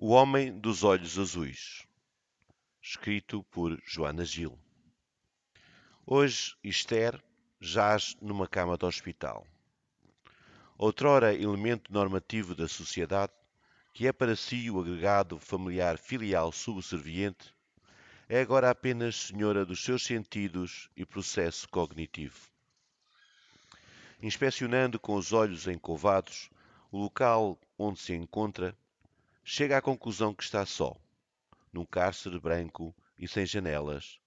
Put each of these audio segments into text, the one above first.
O Homem dos Olhos Azuis, escrito por Joana Gil. Hoje Esther jaz numa cama de hospital. Outrora elemento normativo da sociedade, que é para si o agregado familiar filial subserviente, é agora apenas senhora dos seus sentidos e processo cognitivo. Inspecionando com os olhos encovados o local onde se encontra, chega à conclusão que está só, num cárcere branco e sem janelas,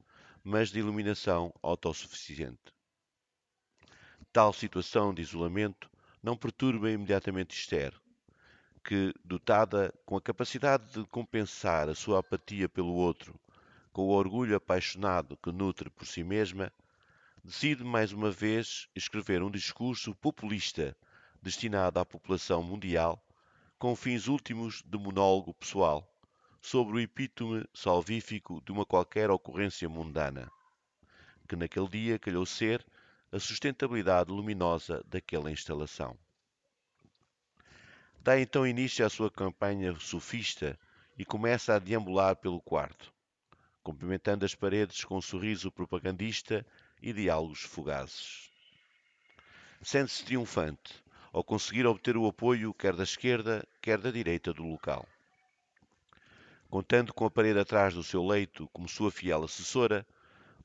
mas de iluminação autossuficiente. Tal situação de isolamento não perturba imediatamente Esther, que, dotada com a capacidade de compensar a sua apatia pelo outro, com o orgulho apaixonado que nutre por si mesma, decide mais uma vez escrever um discurso populista destinado à população mundial com fins últimos de monólogo pessoal, sobre o epítome salvífico de uma qualquer ocorrência mundana, que naquele dia calhou ser a sustentabilidade luminosa daquela instalação. Dá então início à sua campanha sofista e começa a deambular pelo quarto, cumprimentando as paredes com um sorriso propagandista e diálogos fugazes. Sente-se triunfante, ao conseguir obter o apoio quer da esquerda, quer da direita do local. Contando com a parede atrás do seu leito como sua fiel assessora,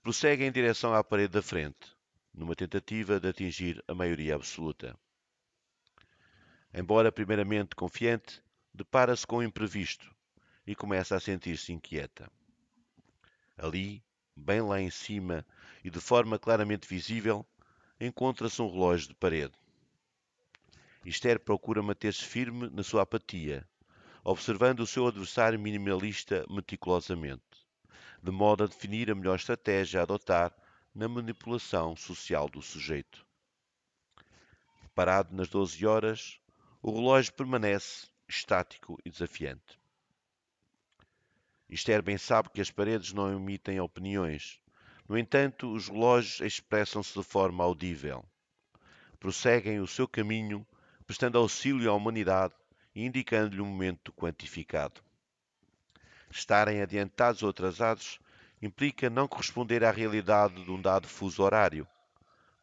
prossegue em direção à parede da frente, numa tentativa de atingir a maioria absoluta. Embora primeiramente confiante, depara-se com o imprevisto e começa a sentir-se inquieta. Ali, bem lá em cima e de forma claramente visível, encontra-se um relógio de parede. Esther procura manter-se firme na sua apatia, observando o seu adversário minimalista meticulosamente, de modo a definir a melhor estratégia a adotar na manipulação social do sujeito. Parado nas 12 horas, o relógio permanece estático e desafiante. Esther bem sabe que as paredes não emitem opiniões. No entanto, os relógios expressam-se de forma audível. Prosseguem o seu caminho prestando auxílio à humanidade e indicando-lhe um momento quantificado. Estarem adiantados ou atrasados implica não corresponder à realidade de um dado fuso horário,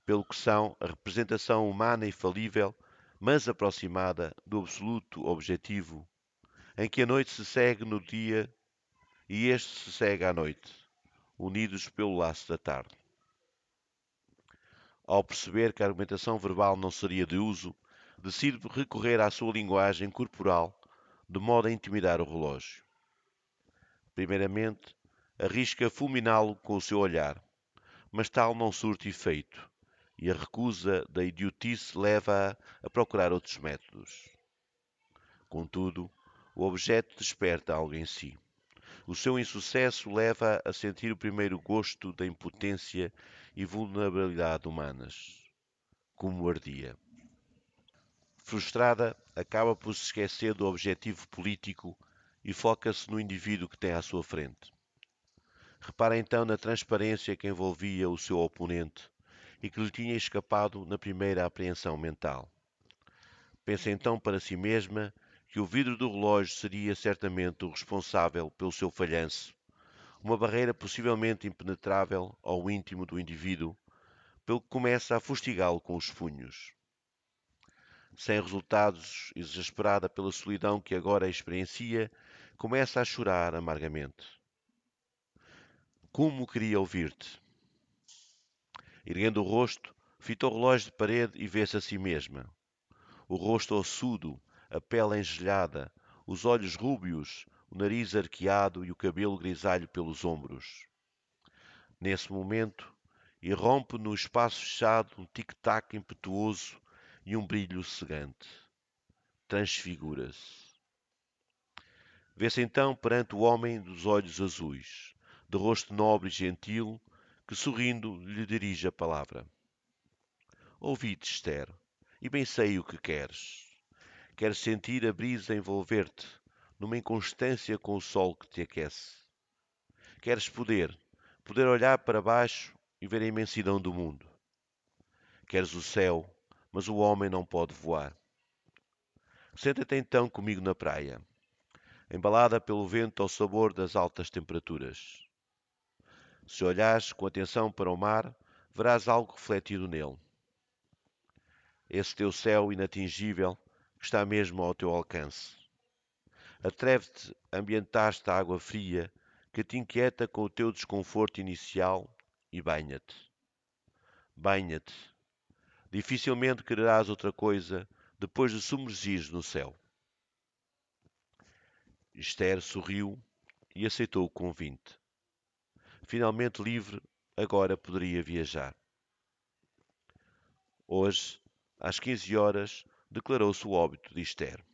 pelo que são a representação humana e falível, mas aproximada do absoluto objetivo, em que a noite se segue no dia e este se segue à noite, unidos pelo laço da tarde. Ao perceber que a argumentação verbal não seria de uso, decide recorrer à sua linguagem corporal de modo a intimidar o relógio. Primeiramente, arrisca fulminá-lo com o seu olhar, mas tal não surte efeito, e a recusa da idiotice leva-a a procurar outros métodos. Contudo, o objeto desperta algo em si. O seu insucesso leva a sentir o primeiro gosto da impotência e vulnerabilidade humanas, como ardia. Frustrada, acaba por se esquecer do objetivo político e foca-se no indivíduo que tem à sua frente. Repara então na transparência que envolvia o seu oponente e que lhe tinha escapado na primeira apreensão mental. Pensa então para si mesma que o vidro do relógio seria certamente o responsável pelo seu falhanço, uma barreira possivelmente impenetrável ao íntimo do indivíduo, pelo que começa a fustigá-lo com os punhos sem resultados, exasperada pela solidão que agora experiencia, começa a chorar amargamente. Como queria ouvir-te? Erguendo o rosto, fita o relógio de parede e vê-se a si mesma. O rosto ossudo, a pele engelhada, os olhos rúbios, o nariz arqueado e o cabelo grisalho pelos ombros. Nesse momento, irrompe no espaço fechado um tic-tac impetuoso e um brilho cegante. Transfigura-se. Vê-se então perante o homem dos olhos azuis, de rosto nobre e gentil, que sorrindo lhe dirige a palavra. Ouvi-te, Esther, e bem sei o que queres. Queres sentir a brisa envolver-te, numa inconstância com o sol que te aquece. Queres poder, poder olhar para baixo e ver a imensidão do mundo. Queres o céu, mas o homem não pode voar. Senta-te então comigo na praia. embalada pelo vento ao sabor das altas temperaturas. Se olhares com atenção para o mar, verás algo refletido nele. Esse teu céu inatingível que está mesmo ao teu alcance. Atreve-te a ambientar-te água fria que te inquieta com o teu desconforto inicial e banha-te. Banha-te. Dificilmente quererás outra coisa depois de submergires no céu. Esther sorriu e aceitou o convite. Finalmente livre, agora poderia viajar. Hoje, às 15 horas, declarou-se o óbito de Esther.